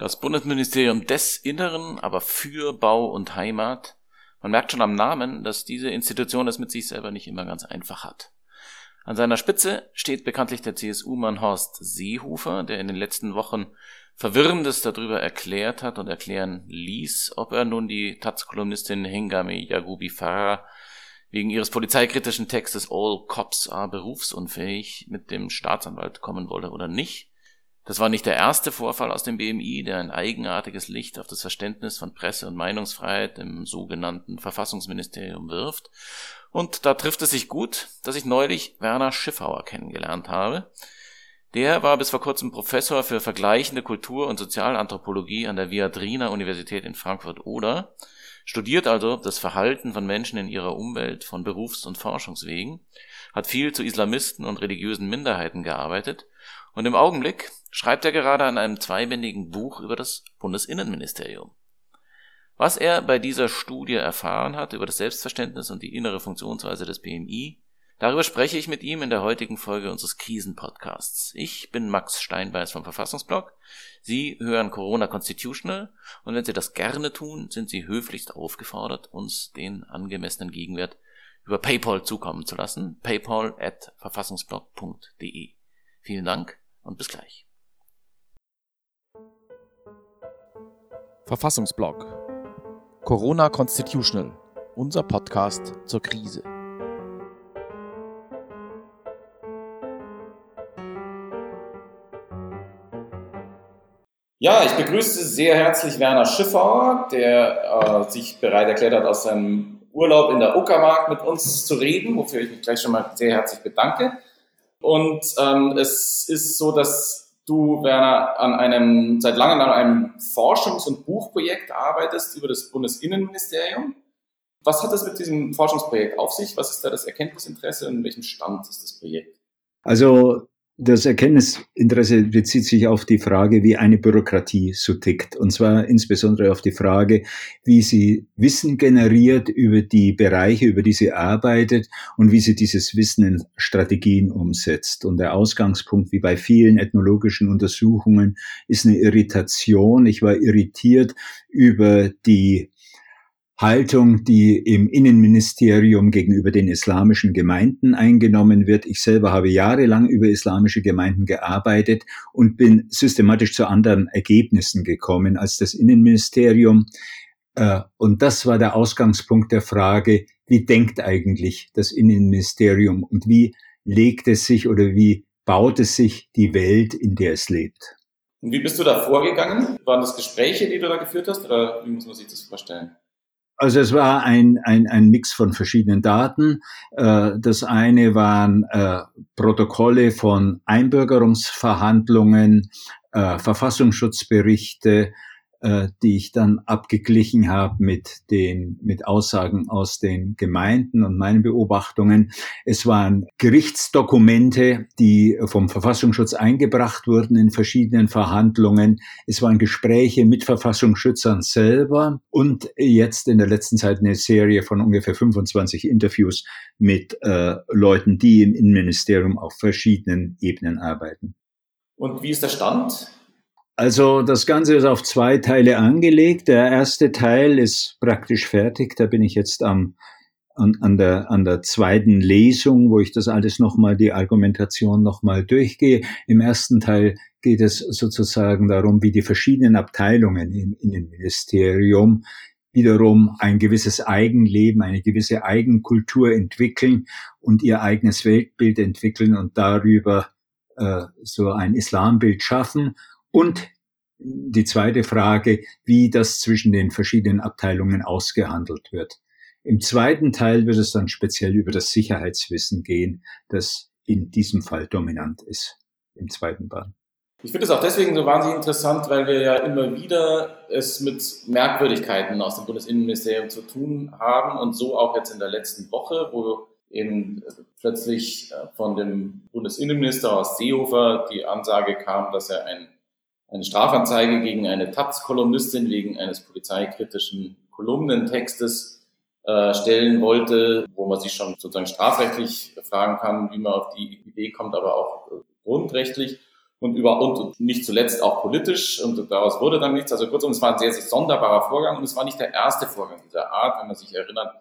Das Bundesministerium des Inneren, aber für Bau und Heimat. Man merkt schon am Namen, dass diese Institution es mit sich selber nicht immer ganz einfach hat. An seiner Spitze steht bekanntlich der CSU-Mann Horst Seehofer, der in den letzten Wochen Verwirrendes darüber erklärt hat und erklären ließ, ob er nun die Taz-Kolumnistin Hengame Yagubi Farah wegen ihres polizeikritischen Textes All Cops are berufsunfähig mit dem Staatsanwalt kommen wolle oder nicht. Das war nicht der erste Vorfall aus dem BMI, der ein eigenartiges Licht auf das Verständnis von Presse- und Meinungsfreiheit im sogenannten Verfassungsministerium wirft. Und da trifft es sich gut, dass ich neulich Werner Schiffauer kennengelernt habe. Der war bis vor kurzem Professor für vergleichende Kultur- und Sozialanthropologie an der Viadrina Universität in Frankfurt-Oder, studiert also das Verhalten von Menschen in ihrer Umwelt von Berufs- und Forschungswegen, hat viel zu Islamisten und religiösen Minderheiten gearbeitet und im Augenblick schreibt er gerade an einem zweibändigen Buch über das Bundesinnenministerium. Was er bei dieser Studie erfahren hat über das Selbstverständnis und die innere Funktionsweise des BMI, darüber spreche ich mit ihm in der heutigen Folge unseres Krisenpodcasts. Ich bin Max Steinbeiß vom Verfassungsblog. Sie hören Corona Constitutional und wenn Sie das gerne tun, sind Sie höflichst aufgefordert, uns den angemessenen Gegenwert über PayPal zukommen zu lassen. PayPal at verfassungsblog.de. Vielen Dank und bis gleich. Verfassungsblog Corona Constitutional, unser Podcast zur Krise. Ja, ich begrüße sehr herzlich Werner Schiffer, der äh, sich bereit erklärt hat, aus seinem Urlaub in der Uckermark mit uns zu reden, wofür ich mich gleich schon mal sehr herzlich bedanke. Und ähm, es ist so, dass du, Werner, an einem, seit langem an einem Forschungs- und Buchprojekt arbeitest über das Bundesinnenministerium. Was hat das mit diesem Forschungsprojekt auf sich? Was ist da das Erkenntnisinteresse und in welchem Stand ist das Projekt? Also das Erkenntnisinteresse bezieht sich auf die Frage, wie eine Bürokratie so tickt. Und zwar insbesondere auf die Frage, wie sie Wissen generiert über die Bereiche, über die sie arbeitet und wie sie dieses Wissen in Strategien umsetzt. Und der Ausgangspunkt, wie bei vielen ethnologischen Untersuchungen, ist eine Irritation. Ich war irritiert über die Haltung, die im Innenministerium gegenüber den islamischen Gemeinden eingenommen wird. Ich selber habe jahrelang über islamische Gemeinden gearbeitet und bin systematisch zu anderen Ergebnissen gekommen als das Innenministerium. Äh, und das war der Ausgangspunkt der Frage, wie denkt eigentlich das Innenministerium und wie legt es sich oder wie baut es sich die Welt, in der es lebt? Und wie bist du da vorgegangen? Waren das Gespräche, die du da geführt hast, oder wie muss man sich das vorstellen? Also es war ein, ein, ein Mix von verschiedenen Daten. Äh, das eine waren äh, Protokolle von Einbürgerungsverhandlungen, äh, Verfassungsschutzberichte, äh, die ich dann abgeglichen habe mit den mit Aussagen aus den Gemeinden und meinen Beobachtungen. Es waren Gerichtsdokumente, die vom Verfassungsschutz eingebracht wurden in verschiedenen Verhandlungen. Es waren Gespräche mit Verfassungsschützern selber und jetzt in der letzten Zeit eine Serie von ungefähr 25 Interviews mit äh, Leuten, die im Innenministerium auf verschiedenen Ebenen arbeiten. Und wie ist der Stand? Also das Ganze ist auf zwei Teile angelegt. Der erste Teil ist praktisch fertig. Da bin ich jetzt am, an, an, der, an der zweiten Lesung, wo ich das alles nochmal, die Argumentation nochmal durchgehe. Im ersten Teil geht es sozusagen darum, wie die verschiedenen Abteilungen im Innenministerium wiederum ein gewisses Eigenleben, eine gewisse Eigenkultur entwickeln und ihr eigenes Weltbild entwickeln und darüber äh, so ein Islambild schaffen und die zweite Frage, wie das zwischen den verschiedenen Abteilungen ausgehandelt wird. Im zweiten Teil wird es dann speziell über das Sicherheitswissen gehen, das in diesem Fall dominant ist, im zweiten Band. Ich finde es auch deswegen so wahnsinnig interessant, weil wir ja immer wieder es mit Merkwürdigkeiten aus dem Bundesinnenministerium zu tun haben und so auch jetzt in der letzten Woche, wo eben plötzlich von dem Bundesinnenminister aus Seehofer die Ansage kam, dass er ein eine Strafanzeige gegen eine Taz-Kolumnistin wegen eines polizeikritischen Kolumnentextes äh, stellen wollte, wo man sich schon sozusagen strafrechtlich fragen kann, wie man auf die Idee kommt, aber auch äh, grundrechtlich. und über und nicht zuletzt auch politisch und daraus wurde dann nichts. Also kurzum, es war ein sehr, sehr sonderbarer Vorgang und es war nicht der erste Vorgang dieser Art, wenn man sich erinnert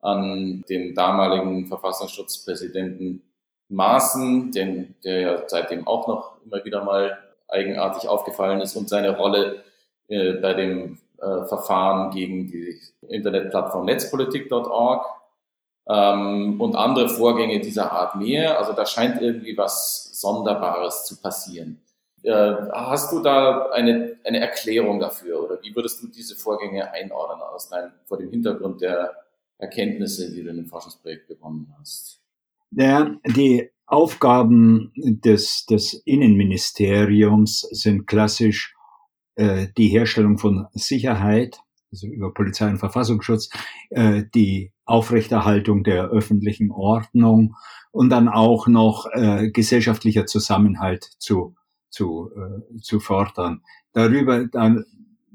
an den damaligen Verfassungsschutzpräsidenten Maaßen, den, der ja seitdem auch noch immer wieder mal eigenartig aufgefallen ist und seine Rolle äh, bei dem äh, Verfahren gegen die Internetplattform netzpolitik.org ähm, und andere Vorgänge dieser Art mehr. Also da scheint irgendwie was Sonderbares zu passieren. Äh, hast du da eine, eine Erklärung dafür oder wie würdest du diese Vorgänge einordnen aus dein, vor dem Hintergrund der Erkenntnisse, die du in dem Forschungsprojekt gewonnen hast? Ja, die Aufgaben des, des Innenministeriums sind klassisch äh, die Herstellung von Sicherheit, also über Polizei und Verfassungsschutz, äh, die Aufrechterhaltung der öffentlichen Ordnung und dann auch noch äh, gesellschaftlicher Zusammenhalt zu, zu, äh, zu fördern. Darüber, dann,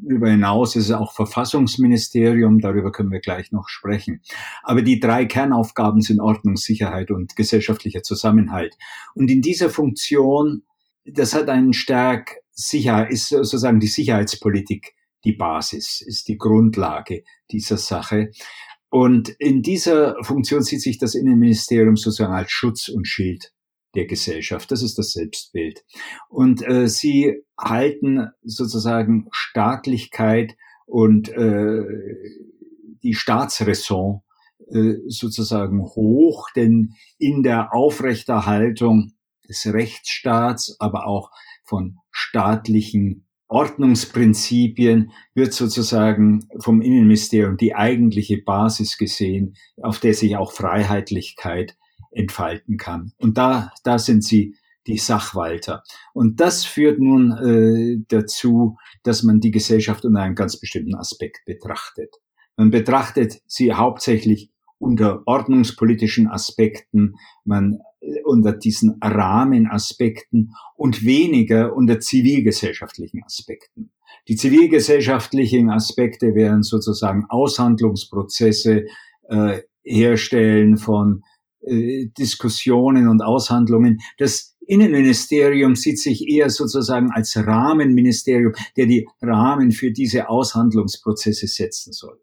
darüber hinaus ist es auch Verfassungsministerium, darüber können wir gleich noch sprechen. Aber die drei Kernaufgaben sind Ordnungssicherheit und gesellschaftlicher Zusammenhalt. Und in dieser Funktion, das hat einen stark Sicherheit, ist sozusagen die Sicherheitspolitik die Basis, ist die Grundlage dieser Sache. Und in dieser Funktion sieht sich das Innenministerium sozusagen als Schutz und Schild der Gesellschaft. Das ist das Selbstbild. Und äh, sie halten sozusagen Staatlichkeit und äh, die Staatsräson äh, sozusagen hoch, denn in der Aufrechterhaltung des Rechtsstaats, aber auch von staatlichen Ordnungsprinzipien wird sozusagen vom Innenministerium die eigentliche Basis gesehen, auf der sich auch Freiheitlichkeit entfalten kann. Und da, da sind sie die Sachwalter. Und das führt nun äh, dazu, dass man die Gesellschaft unter einem ganz bestimmten Aspekt betrachtet. Man betrachtet sie hauptsächlich unter ordnungspolitischen Aspekten, man äh, unter diesen Rahmenaspekten und weniger unter zivilgesellschaftlichen Aspekten. Die zivilgesellschaftlichen Aspekte wären sozusagen Aushandlungsprozesse, äh, Herstellen von äh, Diskussionen und Aushandlungen. Das Innenministerium sieht sich eher sozusagen als Rahmenministerium, der die Rahmen für diese Aushandlungsprozesse setzen soll.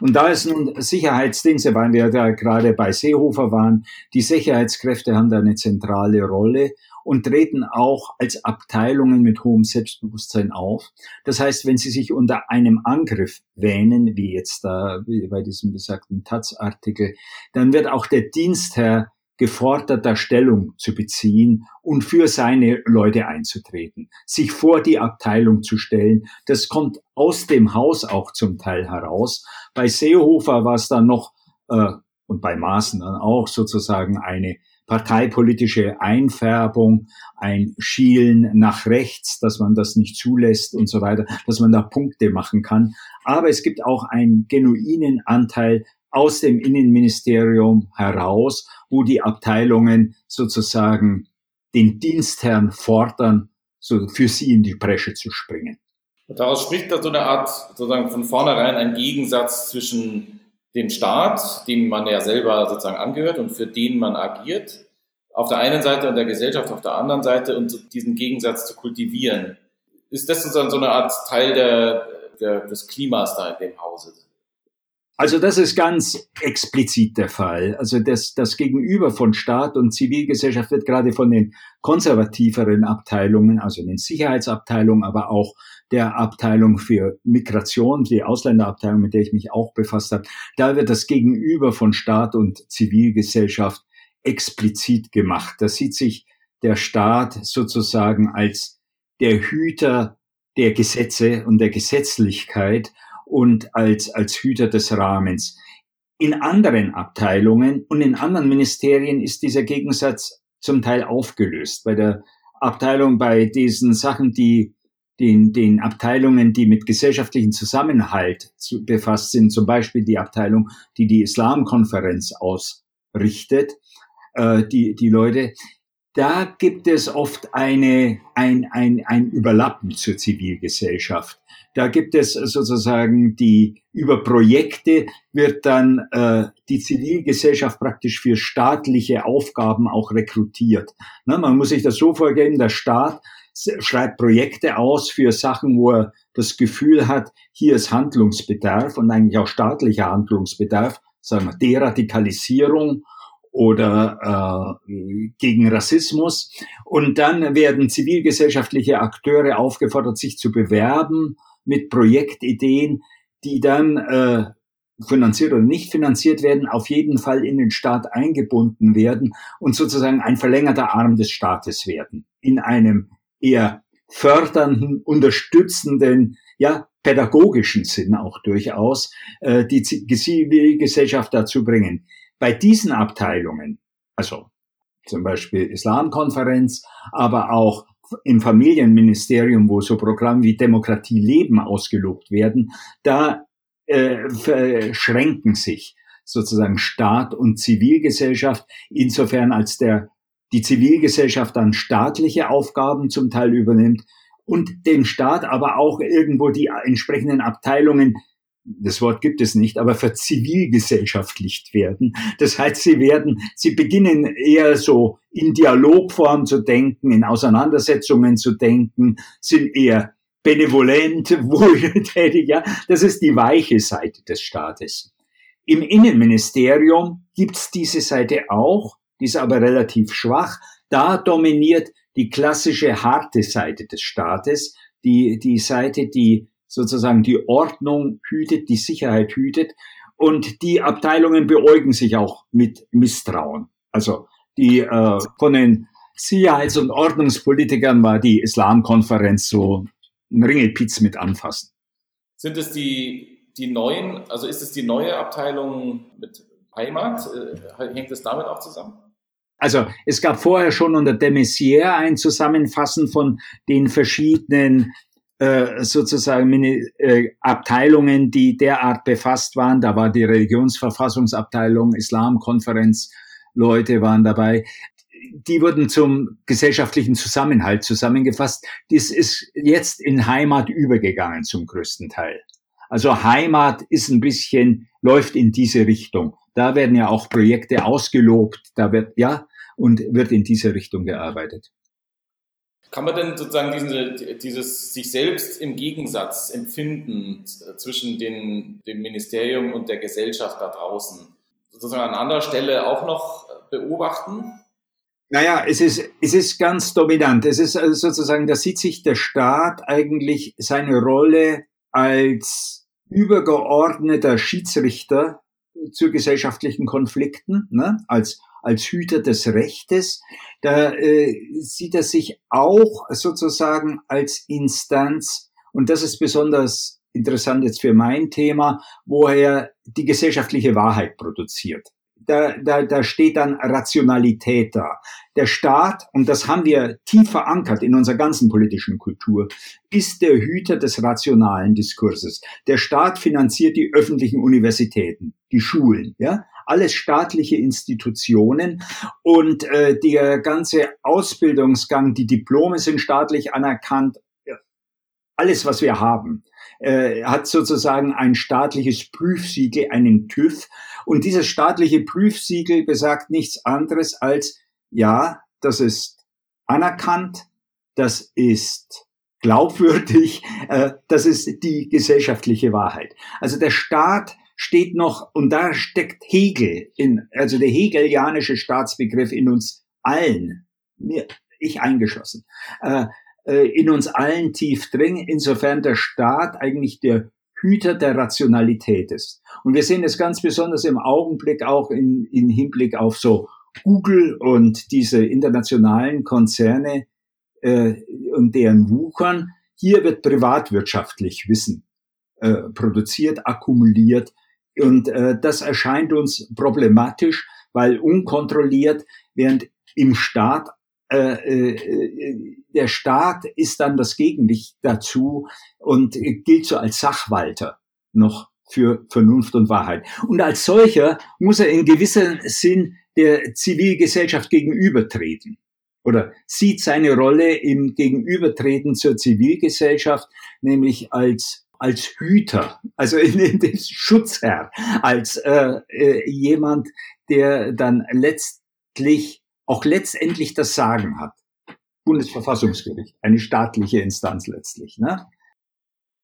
Und da ist nun Sicherheitsdienste, weil wir da gerade bei Seehofer waren, die Sicherheitskräfte haben da eine zentrale Rolle und treten auch als Abteilungen mit hohem Selbstbewusstsein auf. Das heißt, wenn sie sich unter einem Angriff wähnen, wie jetzt da bei diesem besagten Taz-Artikel, dann wird auch der Dienstherr geforderter Stellung zu beziehen und für seine Leute einzutreten, sich vor die Abteilung zu stellen. Das kommt aus dem Haus auch zum Teil heraus. Bei Seehofer war es dann noch, äh, und bei Maaßen dann auch sozusagen eine parteipolitische Einfärbung, ein Schielen nach rechts, dass man das nicht zulässt und so weiter, dass man da Punkte machen kann. Aber es gibt auch einen genuinen Anteil aus dem Innenministerium heraus, wo die Abteilungen sozusagen den Dienstherrn fordern, so für sie in die Bresche zu springen. Daraus spricht da so eine Art, sozusagen von vornherein ein Gegensatz zwischen dem Staat, dem man ja selber sozusagen angehört und für den man agiert, auf der einen Seite und der Gesellschaft auf der anderen Seite und diesen Gegensatz zu kultivieren. Ist das sozusagen so eine Art Teil der, der, des Klimas da in dem Hause? Also das ist ganz explizit der Fall. Also das, das Gegenüber von Staat und Zivilgesellschaft wird gerade von den konservativeren Abteilungen, also den Sicherheitsabteilungen, aber auch der Abteilung für Migration, die Ausländerabteilung, mit der ich mich auch befasst habe, da wird das Gegenüber von Staat und Zivilgesellschaft explizit gemacht. Da sieht sich der Staat sozusagen als der Hüter der Gesetze und der Gesetzlichkeit und als, als Hüter des Rahmens. In anderen Abteilungen und in anderen Ministerien ist dieser Gegensatz zum Teil aufgelöst. Bei der Abteilung, bei diesen Sachen, die den, den Abteilungen, die mit gesellschaftlichen Zusammenhalt zu, befasst sind, zum Beispiel die Abteilung, die die Islamkonferenz ausrichtet, äh, die, die Leute, da gibt es oft eine, ein, ein, ein Überlappen zur Zivilgesellschaft. Da gibt es sozusagen die, über Projekte wird dann äh, die Zivilgesellschaft praktisch für staatliche Aufgaben auch rekrutiert. Ne, man muss sich das so vorstellen, der Staat schreibt Projekte aus für Sachen, wo er das Gefühl hat, hier ist Handlungsbedarf und eigentlich auch staatlicher Handlungsbedarf, sagen wir Deradikalisierung oder äh, gegen Rassismus. Und dann werden zivilgesellschaftliche Akteure aufgefordert, sich zu bewerben mit Projektideen, die dann äh, finanziert oder nicht finanziert werden, auf jeden Fall in den Staat eingebunden werden und sozusagen ein verlängerter Arm des Staates werden. In einem eher fördernden, unterstützenden, ja, pädagogischen Sinn auch durchaus, äh, die Zivilgesellschaft dazu bringen bei diesen Abteilungen, also zum Beispiel Islamkonferenz, aber auch im Familienministerium, wo so Programme wie Demokratie leben ausgelobt werden, da äh, verschränken sich sozusagen Staat und Zivilgesellschaft insofern als der die Zivilgesellschaft dann staatliche Aufgaben zum Teil übernimmt und dem Staat aber auch irgendwo die entsprechenden Abteilungen das Wort gibt es nicht, aber verzivilgesellschaftlicht werden. Das heißt, sie werden, sie beginnen eher so in Dialogform zu denken, in Auseinandersetzungen zu denken, sind eher benevolent, wohltätig, ja. Das ist die weiche Seite des Staates. Im Innenministerium gibt's diese Seite auch, die ist aber relativ schwach. Da dominiert die klassische harte Seite des Staates, die, die Seite, die sozusagen die Ordnung hütet, die Sicherheit hütet. Und die Abteilungen beäugen sich auch mit Misstrauen. Also die äh, von den Sicherheits- und Ordnungspolitikern war die Islamkonferenz so ein Ringelpitz mit anfassen. Sind es die, die neuen, also ist es die neue Abteilung mit Heimat? Äh, hängt es damit auch zusammen? Also es gab vorher schon unter de Maizière ein Zusammenfassen von den verschiedenen äh, sozusagen äh, Abteilungen, die derart befasst waren. Da war die Religionsverfassungsabteilung, Islamkonferenz, Leute waren dabei. Die wurden zum gesellschaftlichen Zusammenhalt zusammengefasst. Das ist jetzt in Heimat übergegangen zum größten Teil. Also Heimat ist ein bisschen, läuft in diese Richtung. Da werden ja auch Projekte ausgelobt, da wird, ja, und wird in diese Richtung gearbeitet. Kann man denn sozusagen diese, dieses sich selbst im Gegensatz empfinden zwischen den, dem Ministerium und der Gesellschaft da draußen sozusagen an anderer Stelle auch noch beobachten? Naja, es ist, es ist ganz dominant. Es ist also sozusagen, da sieht sich der Staat eigentlich seine Rolle als übergeordneter Schiedsrichter zu gesellschaftlichen Konflikten, ne, als als Hüter des Rechtes. Da äh, sieht er sich auch sozusagen als Instanz, und das ist besonders interessant jetzt für mein Thema, wo er die gesellschaftliche Wahrheit produziert da, da, da steht dann Rationalität da. Der Staat, und das haben wir tief verankert in unserer ganzen politischen Kultur, ist der Hüter des rationalen Diskurses. Der Staat finanziert die öffentlichen Universitäten, die Schulen, ja, alles staatliche Institutionen und äh, der ganze Ausbildungsgang, die Diplome sind staatlich anerkannt, alles, was wir haben äh, hat sozusagen ein staatliches Prüfsiegel, einen TÜV. Und dieses staatliche Prüfsiegel besagt nichts anderes als, ja, das ist anerkannt, das ist glaubwürdig, äh, das ist die gesellschaftliche Wahrheit. Also der Staat steht noch, und da steckt Hegel in, also der hegelianische Staatsbegriff in uns allen, mir, ich eingeschlossen, äh, äh, in uns allen tief drin, insofern der Staat eigentlich der Hüter der Rationalität ist. Und wir sehen es ganz besonders im Augenblick auch in, in Hinblick auf so Google und diese internationalen Konzerne äh, und deren Wuchern. Hier wird privatwirtschaftlich Wissen äh, produziert, akkumuliert. Und äh, das erscheint uns problematisch, weil unkontrolliert, während im Staat äh, äh, der Staat ist dann das Gegenwicht dazu und gilt so als Sachwalter noch für Vernunft und Wahrheit. Und als solcher muss er in gewissem Sinn der Zivilgesellschaft gegenübertreten oder sieht seine Rolle im Gegenübertreten zur Zivilgesellschaft, nämlich als als Hüter, also in, in den Schutzherr, als äh, äh, jemand, der dann letztlich auch letztendlich das Sagen hat. Bundesverfassungsgericht, eine staatliche Instanz letztlich. Ne?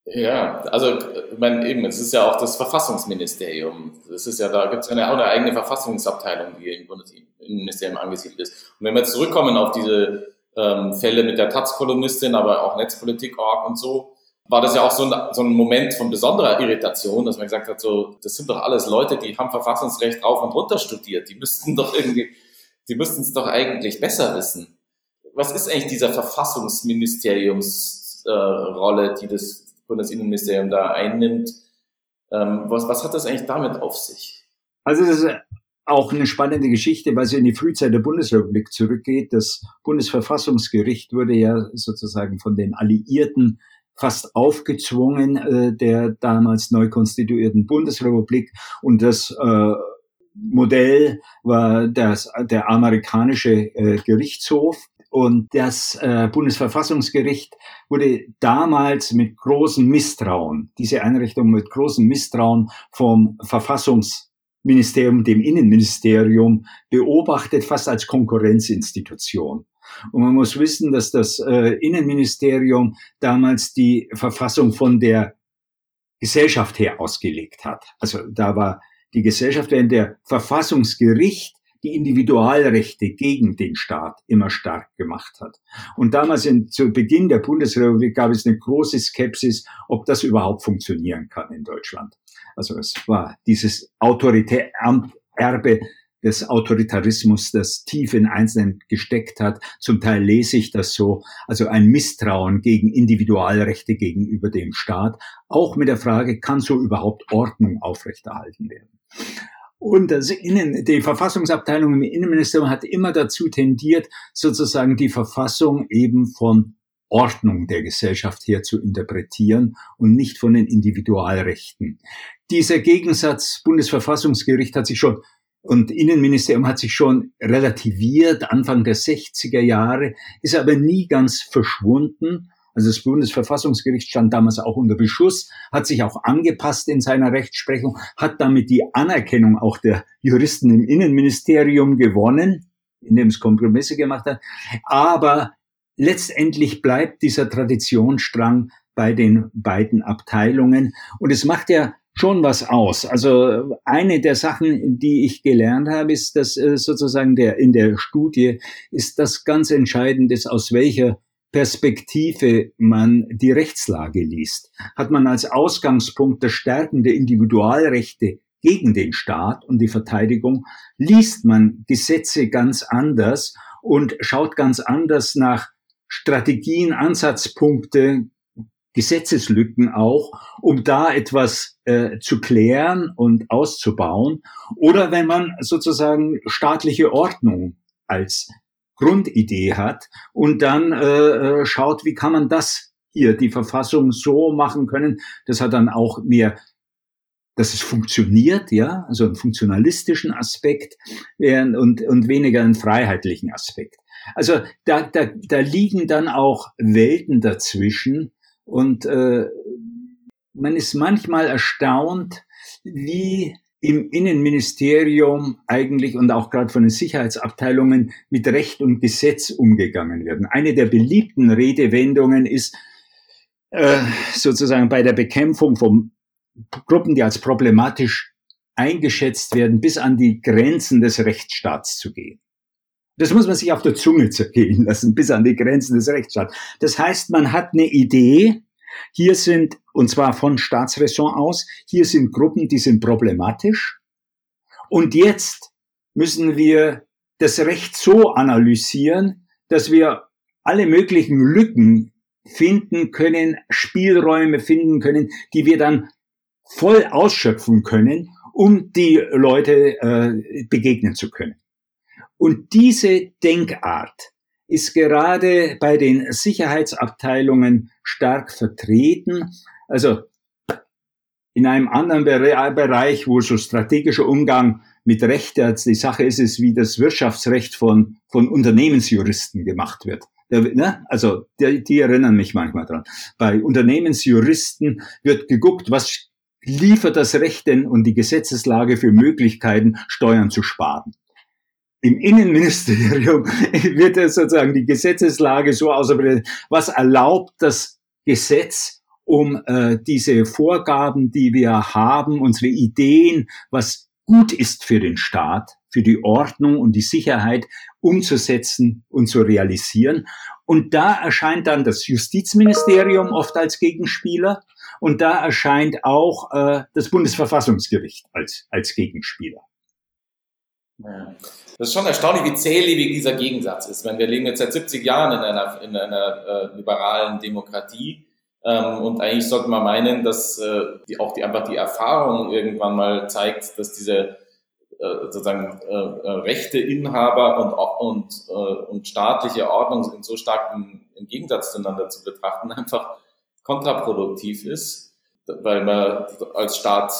Ja, also ich meine, eben, es ist ja auch das Verfassungsministerium. Das ist ja, da gibt es ja auch eine eigene Verfassungsabteilung, die im Bundesministerium angesiedelt ist. Und wenn wir zurückkommen auf diese ähm, Fälle mit der Taz-Kolumnistin, aber auch Netzpolitik.org und so, war das ja auch so ein, so ein Moment von besonderer Irritation, dass man gesagt hat, so, das sind doch alles Leute, die haben Verfassungsrecht rauf und runter studiert. Die müssten doch irgendwie, die müssten es doch eigentlich besser wissen. Was ist eigentlich dieser Verfassungsministeriumsrolle, äh, die das Bundesinnenministerium da einnimmt? Ähm, was, was hat das eigentlich damit auf sich? Also das ist auch eine spannende Geschichte, weil sie in die Frühzeit der Bundesrepublik zurückgeht. Das Bundesverfassungsgericht wurde ja sozusagen von den Alliierten fast aufgezwungen äh, der damals neu konstituierten Bundesrepublik und das äh, Modell war das, der amerikanische äh, Gerichtshof. Und das äh, Bundesverfassungsgericht wurde damals mit großem Misstrauen, diese Einrichtung mit großem Misstrauen vom Verfassungsministerium, dem Innenministerium beobachtet, fast als Konkurrenzinstitution. Und man muss wissen, dass das äh, Innenministerium damals die Verfassung von der Gesellschaft her ausgelegt hat. Also da war die Gesellschaft, während der Verfassungsgericht die Individualrechte gegen den Staat immer stark gemacht hat. Und damals in, zu Beginn der Bundesrepublik gab es eine große Skepsis, ob das überhaupt funktionieren kann in Deutschland. Also es war dieses Autoritäre Erbe des Autoritarismus, das tief in Einzelnen gesteckt hat. Zum Teil lese ich das so, also ein Misstrauen gegen Individualrechte gegenüber dem Staat, auch mit der Frage, kann so überhaupt Ordnung aufrechterhalten werden? Und das Innen, die Verfassungsabteilung im Innenministerium hat immer dazu tendiert, sozusagen die Verfassung eben von Ordnung der Gesellschaft her zu interpretieren und nicht von den Individualrechten. Dieser Gegensatz Bundesverfassungsgericht hat sich schon und Innenministerium hat sich schon relativiert, Anfang der 60er Jahre, ist aber nie ganz verschwunden. Also das Bundesverfassungsgericht stand damals auch unter Beschuss, hat sich auch angepasst in seiner Rechtsprechung, hat damit die Anerkennung auch der Juristen im Innenministerium gewonnen, indem es Kompromisse gemacht hat. Aber letztendlich bleibt dieser Traditionsstrang bei den beiden Abteilungen. Und es macht ja schon was aus. Also eine der Sachen, die ich gelernt habe, ist, dass äh, sozusagen der in der Studie ist das ganz entscheidend ist, aus welcher Perspektive man die Rechtslage liest. Hat man als Ausgangspunkt das Stärken der Individualrechte gegen den Staat und die Verteidigung, liest man Gesetze ganz anders und schaut ganz anders nach Strategien, Ansatzpunkte, Gesetzeslücken auch, um da etwas äh, zu klären und auszubauen. Oder wenn man sozusagen staatliche Ordnung als Grundidee hat und dann äh, äh, schaut, wie kann man das hier, die Verfassung so machen können. Das hat dann auch mehr dass es funktioniert, ja, also einen funktionalistischen Aspekt und, und weniger einen freiheitlichen Aspekt. Also da, da, da liegen dann auch Welten dazwischen, und äh, man ist manchmal erstaunt, wie im Innenministerium eigentlich und auch gerade von den Sicherheitsabteilungen mit Recht und Gesetz umgegangen werden. Eine der beliebten Redewendungen ist äh, sozusagen bei der Bekämpfung von Gruppen, die als problematisch eingeschätzt werden, bis an die Grenzen des Rechtsstaats zu gehen. Das muss man sich auf der Zunge zergehen lassen, bis an die Grenzen des Rechtsstaats. Das heißt, man hat eine Idee, hier sind, und zwar von Staatsräson aus, hier sind Gruppen, die sind problematisch. Und jetzt müssen wir das Recht so analysieren, dass wir alle möglichen Lücken finden können, Spielräume finden können, die wir dann voll ausschöpfen können, um die Leute äh, begegnen zu können. Und diese Denkart ist gerade bei den Sicherheitsabteilungen stark vertreten. Also in einem anderen Bereich, wo so strategischer Umgang mit Recht, die Sache ist es, wie das Wirtschaftsrecht von, von Unternehmensjuristen gemacht wird. Ne? Also die, die erinnern mich manchmal dran. Bei Unternehmensjuristen wird geguckt, was liefert das Recht denn und die Gesetzeslage für Möglichkeiten, Steuern zu sparen. Im Innenministerium wird sozusagen die Gesetzeslage so ausgebildet, was erlaubt das Gesetz, um äh, diese Vorgaben, die wir haben, unsere Ideen, was gut ist für den Staat, für die Ordnung und die Sicherheit umzusetzen und zu realisieren. Und da erscheint dann das Justizministerium oft als Gegenspieler und da erscheint auch äh, das Bundesverfassungsgericht als, als Gegenspieler. Ja. Das ist schon erstaunlich, wie zählebig dieser Gegensatz ist. Wenn wir leben jetzt seit 70 Jahren in einer, in einer äh, liberalen Demokratie ähm, und eigentlich sollte man meinen, dass äh, die, auch die, einfach die Erfahrung irgendwann mal zeigt, dass diese äh, sozusagen äh, äh, rechte Inhaber und, und, äh, und staatliche Ordnung in so starkem im Gegensatz zueinander zu betrachten einfach kontraproduktiv ist, weil man als Staat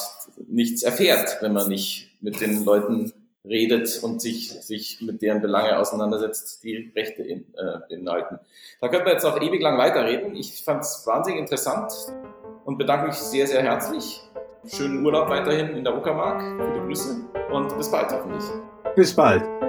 nichts erfährt, wenn man nicht mit den Leuten redet und sich, sich mit deren Belange auseinandersetzt, die Rechte in, äh, beinhalten. Da könnten wir jetzt auch ewig lang weiterreden. Ich fand es wahnsinnig interessant und bedanke mich sehr, sehr herzlich. Schönen Urlaub weiterhin in der Uckermark. Gute Grüße und bis bald hoffentlich. Bis bald.